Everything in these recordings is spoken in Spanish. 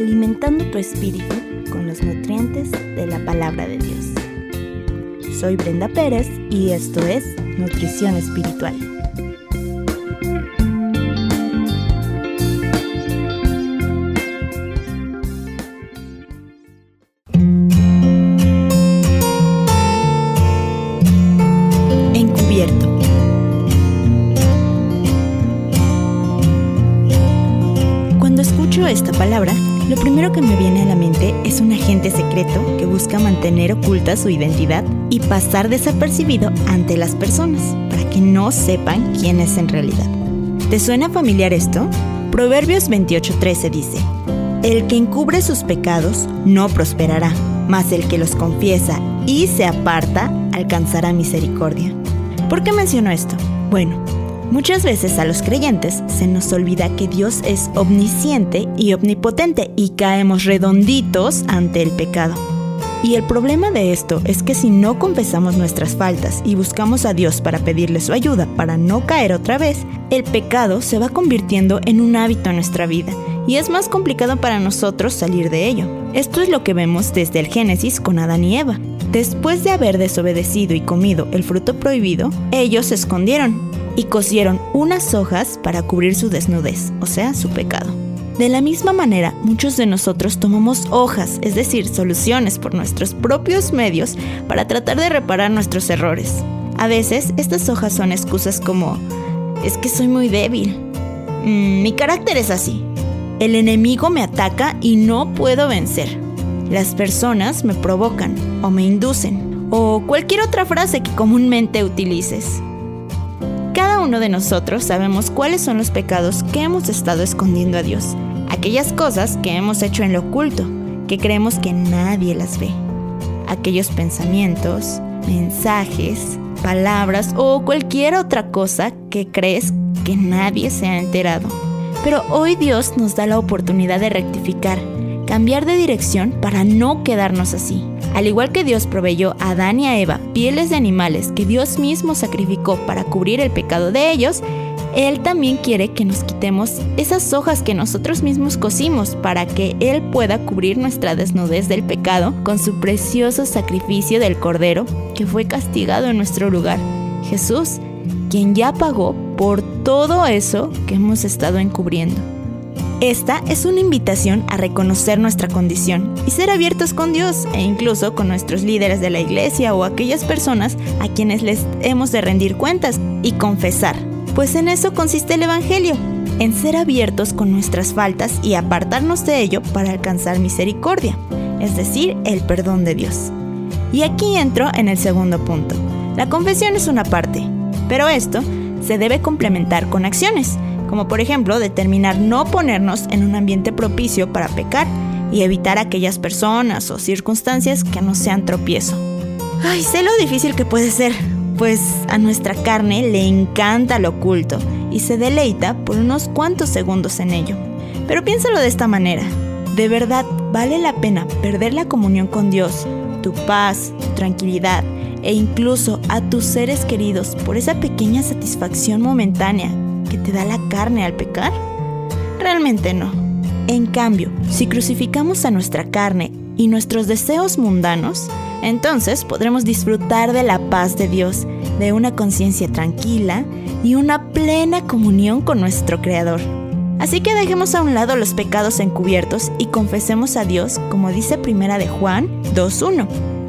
alimentando tu espíritu con los nutrientes de la palabra de Dios. Soy Brenda Pérez y esto es Nutrición Espiritual. Encubierto. Cuando escucho esta palabra, lo primero que me viene a la mente es un agente secreto que busca mantener oculta su identidad y pasar desapercibido ante las personas para que no sepan quién es en realidad. ¿Te suena familiar esto? Proverbios 28:13 dice, El que encubre sus pecados no prosperará, mas el que los confiesa y se aparta alcanzará misericordia. ¿Por qué menciono esto? Bueno, Muchas veces a los creyentes se nos olvida que Dios es omnisciente y omnipotente y caemos redonditos ante el pecado. Y el problema de esto es que si no confesamos nuestras faltas y buscamos a Dios para pedirle su ayuda para no caer otra vez, el pecado se va convirtiendo en un hábito en nuestra vida y es más complicado para nosotros salir de ello. Esto es lo que vemos desde el Génesis con Adán y Eva. Después de haber desobedecido y comido el fruto prohibido, ellos se escondieron y cosieron unas hojas para cubrir su desnudez, o sea, su pecado. De la misma manera, muchos de nosotros tomamos hojas, es decir, soluciones por nuestros propios medios para tratar de reparar nuestros errores. A veces, estas hojas son excusas como, es que soy muy débil, mm, mi carácter es así, el enemigo me ataca y no puedo vencer, las personas me provocan o me inducen, o cualquier otra frase que comúnmente utilices. Cada uno de nosotros sabemos cuáles son los pecados que hemos estado escondiendo a Dios, aquellas cosas que hemos hecho en lo oculto, que creemos que nadie las ve, aquellos pensamientos, mensajes, palabras o cualquier otra cosa que crees que nadie se ha enterado. Pero hoy Dios nos da la oportunidad de rectificar, cambiar de dirección para no quedarnos así. Al igual que Dios proveyó a Adán y a Eva pieles de animales que Dios mismo sacrificó para cubrir el pecado de ellos, Él también quiere que nos quitemos esas hojas que nosotros mismos cosimos para que Él pueda cubrir nuestra desnudez del pecado con su precioso sacrificio del Cordero que fue castigado en nuestro lugar. Jesús, quien ya pagó por todo eso que hemos estado encubriendo. Esta es una invitación a reconocer nuestra condición y ser abiertos con Dios e incluso con nuestros líderes de la iglesia o aquellas personas a quienes les hemos de rendir cuentas y confesar. Pues en eso consiste el Evangelio, en ser abiertos con nuestras faltas y apartarnos de ello para alcanzar misericordia, es decir, el perdón de Dios. Y aquí entro en el segundo punto. La confesión es una parte, pero esto se debe complementar con acciones como por ejemplo determinar no ponernos en un ambiente propicio para pecar y evitar aquellas personas o circunstancias que nos sean tropiezo. Ay, sé lo difícil que puede ser, pues a nuestra carne le encanta lo oculto y se deleita por unos cuantos segundos en ello. Pero piénsalo de esta manera, ¿de verdad vale la pena perder la comunión con Dios, tu paz, tu tranquilidad e incluso a tus seres queridos por esa pequeña satisfacción momentánea que te da la carne al pecar? Realmente no. En cambio, si crucificamos a nuestra carne y nuestros deseos mundanos, entonces podremos disfrutar de la paz de Dios, de una conciencia tranquila y una plena comunión con nuestro Creador. Así que dejemos a un lado los pecados encubiertos y confesemos a Dios como dice Primera de Juan 2.1.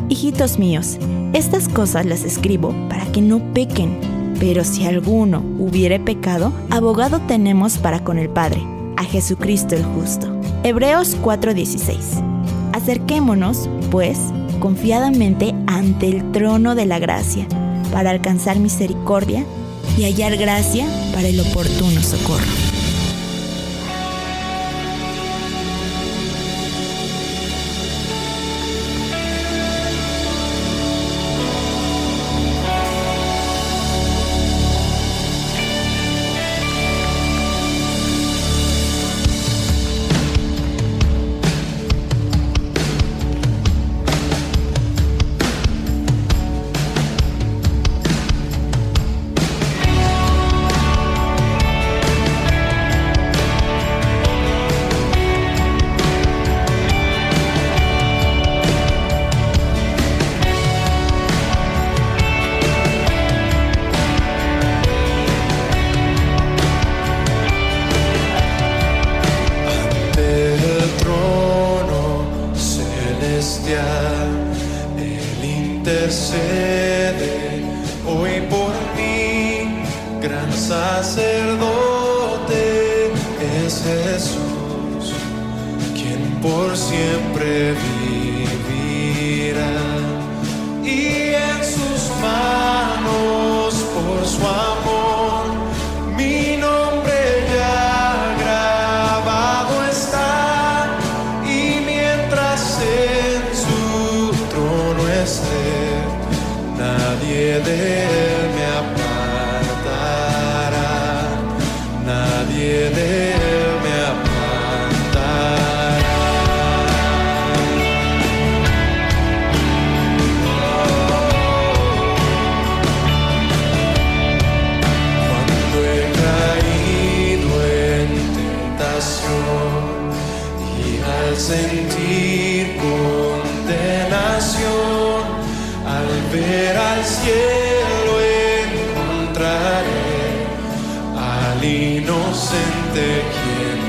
Hijitos míos, estas cosas las escribo para que no pequen. Pero si alguno hubiere pecado, abogado tenemos para con el Padre, a Jesucristo el justo. Hebreos 4:16. Acerquémonos, pues, confiadamente ante el trono de la gracia, para alcanzar misericordia y hallar gracia para el oportuno socorro. Jesús, quien por siempre vive. inocente quien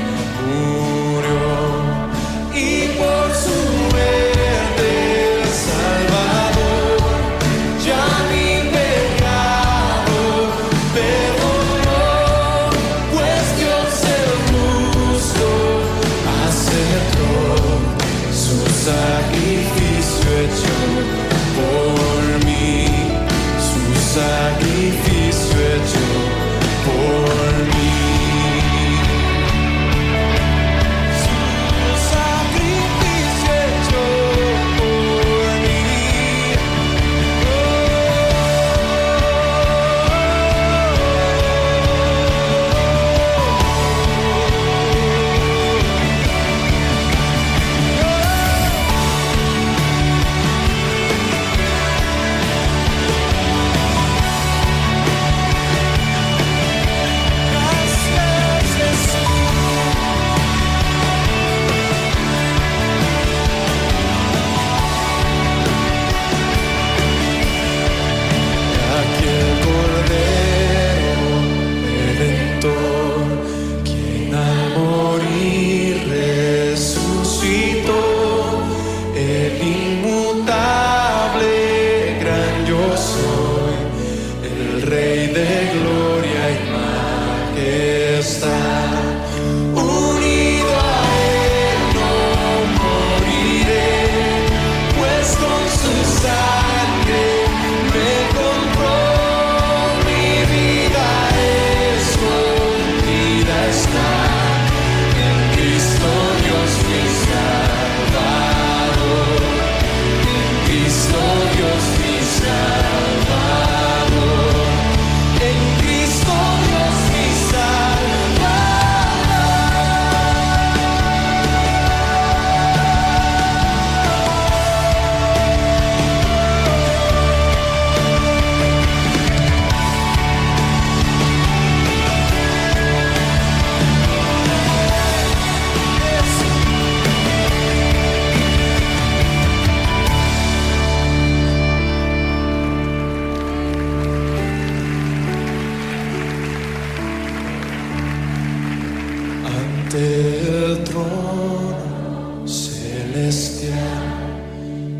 ante el trono celestial,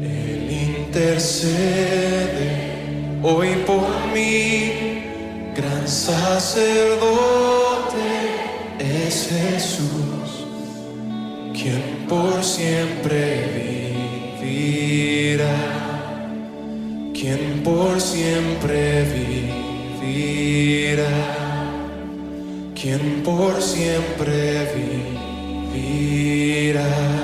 Él intercede hoy por mí, gran sacerdote es Jesús, quien por siempre vivirá, quien por siempre vivirá quien por siempre vivirá.